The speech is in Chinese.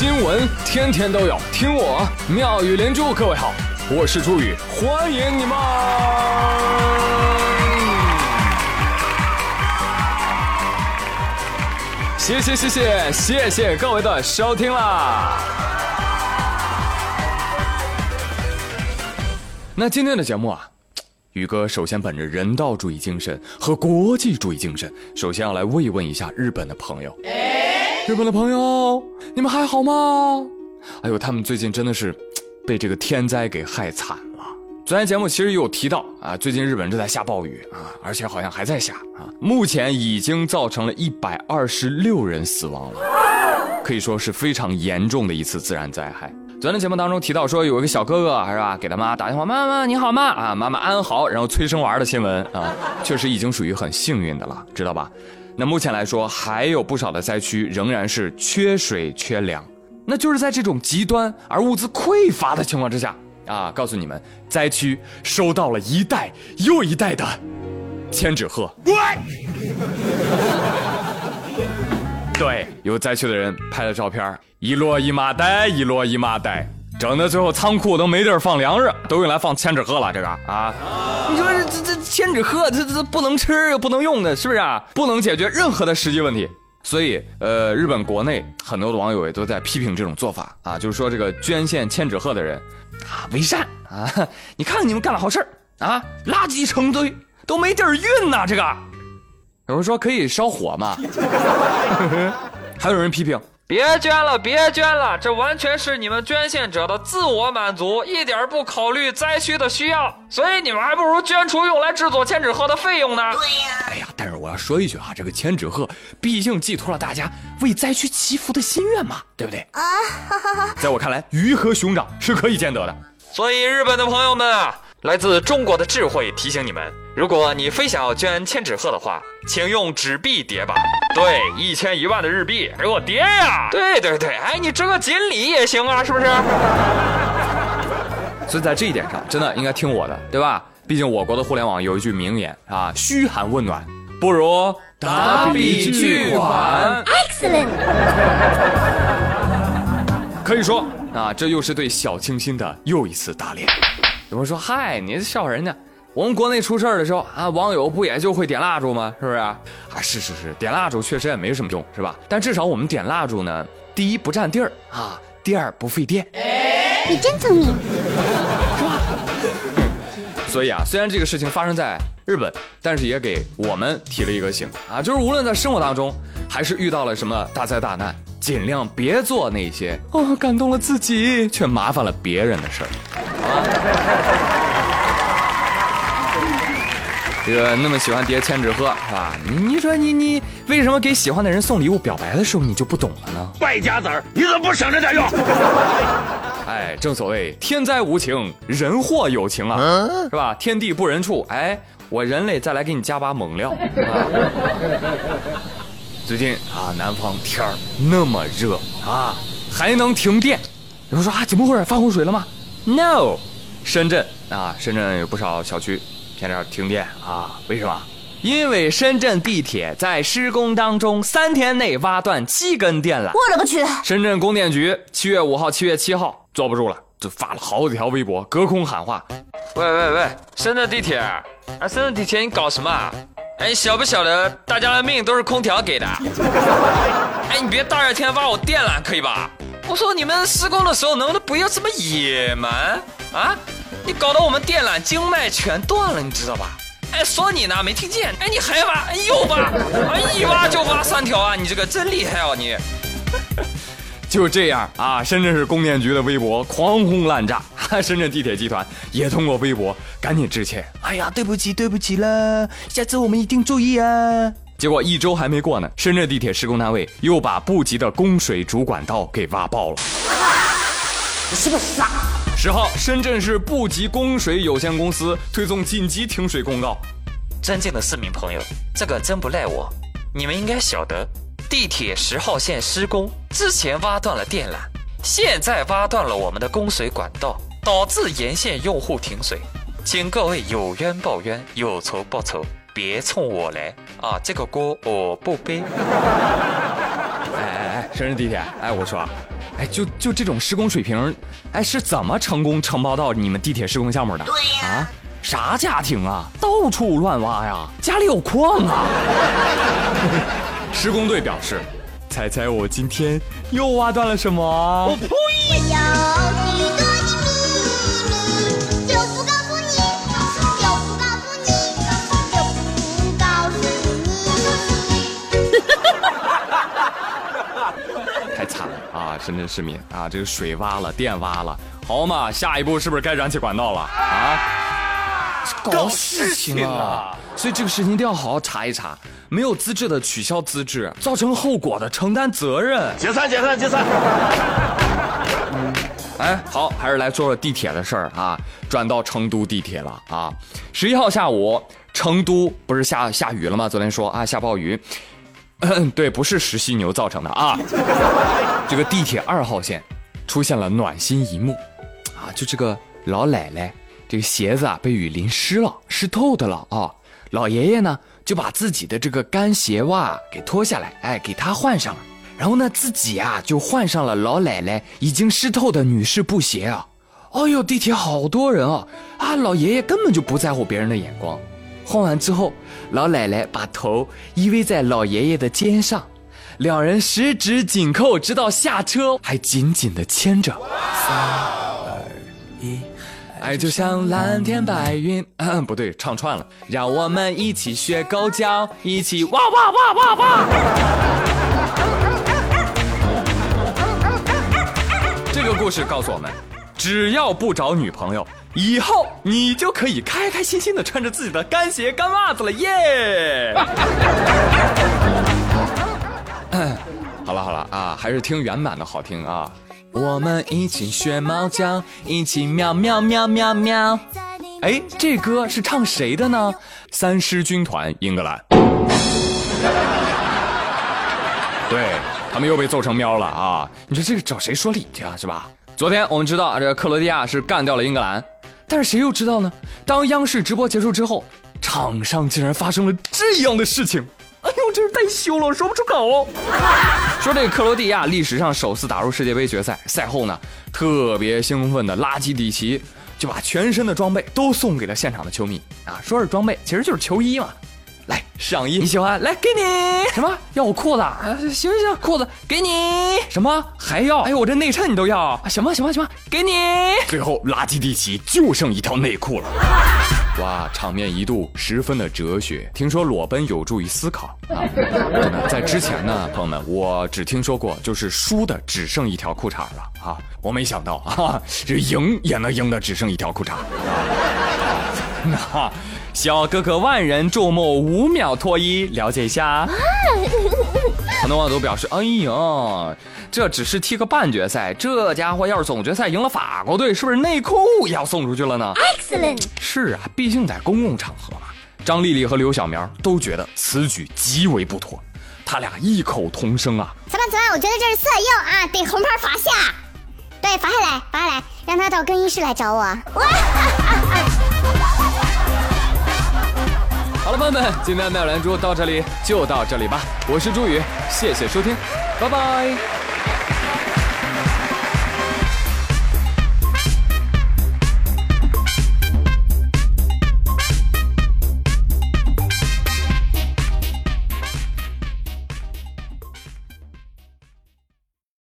新闻天天都有，听我妙语连珠。各位好，我是朱宇，欢迎你们！谢谢谢谢谢谢各位的收听啦！那今天的节目啊。宇哥首先本着人道主义精神和国际主义精神，首先要来慰问一下日本的朋友。日本的朋友，你们还好吗？哎呦，他们最近真的是被这个天灾给害惨了。昨天节目其实有提到啊，最近日本正在下暴雨啊，而且好像还在下啊，目前已经造成了一百二十六人死亡了，可以说是非常严重的一次自然灾害。昨天节目当中提到说有一个小哥哥是吧，给他妈打电话，妈妈你好吗？啊，妈妈安好，然后催生娃的新闻啊，确实已经属于很幸运的了，知道吧？那目前来说还有不少的灾区仍然是缺水缺粮，那就是在这种极端而物资匮乏的情况之下啊，告诉你们，灾区收到了一代又一代的千纸鹤。对，有灾区的人拍了照片，一摞一麻袋，一摞一麻袋，整的最后仓库都没地儿放粮食，都用来放千纸鹤了。这个啊，你说这这千纸鹤，这这不能吃又不能用的，是不是啊？不能解决任何的实际问题。所以，呃，日本国内很多的网友也都在批评这种做法啊，就是说这个捐献千纸鹤的人啊，伪善啊！你看你们干了好事啊，垃圾成堆，都没地儿运呐，这个。有人说可以烧火嘛？还有人批评，别捐了，别捐了，这完全是你们捐献者的自我满足，一点不考虑灾区的需要，所以你们还不如捐出用来制作千纸鹤的费用呢。对呀。哎呀，但是我要说一句啊，这个千纸鹤毕竟寄托了大家为灾区祈福的心愿嘛，对不对？啊，哈哈哈在我看来，鱼和熊掌是可以兼得的。所以日本的朋友们啊。来自中国的智慧提醒你们：如果你非想要捐千纸鹤的话，请用纸币叠吧。对，一千一万的日币给我叠呀！对对对，哎，你这个锦鲤也行啊，是不是？所以在这一点上，真的应该听我的，对吧？毕竟我国的互联网有一句名言啊：嘘寒问暖不如打笔巨款。Excellent。可以说啊，这又是对小清新的又一次打脸。有人说：“嗨，你笑话人家？我们国内出事儿的时候啊，网友不也就会点蜡烛吗？是不是啊？啊，是是是，点蜡烛确实也没什么用，是吧？但至少我们点蜡烛呢，第一不占地儿啊，第二不费电。你真聪明，是吧？所以啊，虽然这个事情发生在日本，但是也给我们提了一个醒啊，就是无论在生活当中，还是遇到了什么大灾大难，尽量别做那些哦感动了自己却麻烦了别人的事儿。”这个那么喜欢叠千纸鹤是吧？你你说你你为什么给喜欢的人送礼物表白的时候你就不懂了呢？败家子儿，你怎么不省着点用？哎，正所谓天灾无情，人祸有情啊，是吧？天地不仁处，哎，我人类再来给你加把猛料。最近啊，南方天儿那么热啊，还能停电？有人说啊，怎么回事？发洪水了吗？No，深圳啊，深圳有不少小区天天停电啊。为什么？因为深圳地铁在施工当中，三天内挖断七根电缆。我勒个去！深圳供电局七月五号、七月七号坐不住了，就发了好几条微博，隔空喊话：喂喂喂，深圳地铁，啊，深圳地铁，你搞什么？哎，晓不晓得大家的命都是空调给的？哎，你别大热天挖我电缆，可以吧？我说你们施工的时候能不能不要这么野蛮啊？你搞得我们电缆经脉全断了，你知道吧？哎，说你呢，没听见？哎，你还挖？哎又挖？啊，一挖就挖三条啊！你这个真厉害哦，你。就这样啊，深圳市供电局的微博狂轰滥炸，深圳地铁集团也通过微博赶紧致歉。哎呀，对不起，对不起了，下次我们一定注意啊。结果一周还没过呢，深圳地铁施工单位又把布吉的供水主管道给挖爆了。你是不是傻。十号，深圳市布吉供水有限公司推送紧急停水公告。尊敬的市民朋友，这个真不赖我。你们应该晓得，地铁十号线施工之前挖断了电缆，现在挖断了我们的供水管道，导致沿线用户停水。请各位有冤报冤，有仇报仇。别冲我来啊！这个锅我不背。哎哎哎，深圳地铁，哎，我说，哎，就就这种施工水平，哎，是怎么成功承包到你们地铁施工项目的？对呀，啊，啥家庭啊，到处乱挖呀，家里有矿啊。施工队表示，猜猜我今天又挖断了什么？我呸！深圳市民啊，这个水挖了，电挖了，好嘛，下一步是不是该燃气管道了啊？搞事情啊！所以这个事情一定要好好查一查，没有资质的取消资质，造成后果的承担责任。解散，解散，解散。哎，好，还是来说说地铁的事儿啊。转到成都地铁了啊。十一号下午，成都不是下下雨了吗？昨天说啊，下暴雨。对，不是石犀牛造成的啊。这个地铁二号线出现了暖心一幕，啊，就这个老奶奶这个鞋子啊被雨淋湿了，湿透的了啊。老爷爷呢就把自己的这个干鞋袜给脱下来，哎，给他换上了。然后呢自己啊就换上了老奶奶已经湿透的女士布鞋啊。哎呦，地铁好多人啊啊！老爷爷根本就不在乎别人的眼光。换完之后，老奶奶把头依偎在老爷爷的肩上，两人十指紧扣，直到下车还紧紧的牵着。三二一，爱就像蓝天白云。嗯，不对，唱串了。让我们一起学狗叫，一起哇哇哇哇哇。这个故事告诉我们，只要不找女朋友。以后你就可以开开心心的穿着自己的干鞋干袜子了耶！好了好了啊，还是听原版的好听啊！我们一起学猫叫，一起喵喵喵喵喵。哎，这歌是唱谁的呢？三狮军团英格兰。对他们又被揍成喵了啊！你说这个找谁说理去啊？是吧？昨天我们知道这个克罗地亚是干掉了英格兰。但是谁又知道呢？当央视直播结束之后，场上竟然发生了这样的事情！哎呦，真是太羞了，我说不出口。说这个克罗地亚历史上首次打入世界杯决赛，赛后呢，特别兴奋的拉基蒂奇就把全身的装备都送给了现场的球迷啊，说是装备，其实就是球衣嘛。来上衣，你喜欢？来给你什么？要我裤子？行行行，裤子给你。什么还要？哎呦，我这内衬你都要？行吧行吧行吧，给你。最后垃圾地奇就剩一条内裤了。哇，场面一度十分的哲学。听说裸奔有助于思考啊！真的，在之前呢，朋友们，我只听说过就是输的只剩一条裤衩了啊！我没想到啊，这赢也能赢的只剩一条裤衩。那。小哥哥万人注目，五秒脱衣，了解一下。很多网友都表示：“哎呀，这只是踢个半决赛，这家伙要是总决赛赢了法国队，是不是内裤也要送出去了呢？”Excellent。是啊，毕竟在公共场合嘛。张丽丽和刘小苗都觉得此举极为不妥，他俩异口同声啊：“裁判，裁判，我觉得这是色诱啊，得红牌罚下。对，罚下来，罚下来，让他到更衣室来找我。”好了，朋友们，今天的妙兰珠到这里就到这里吧。我是朱宇，谢谢收听，拜拜。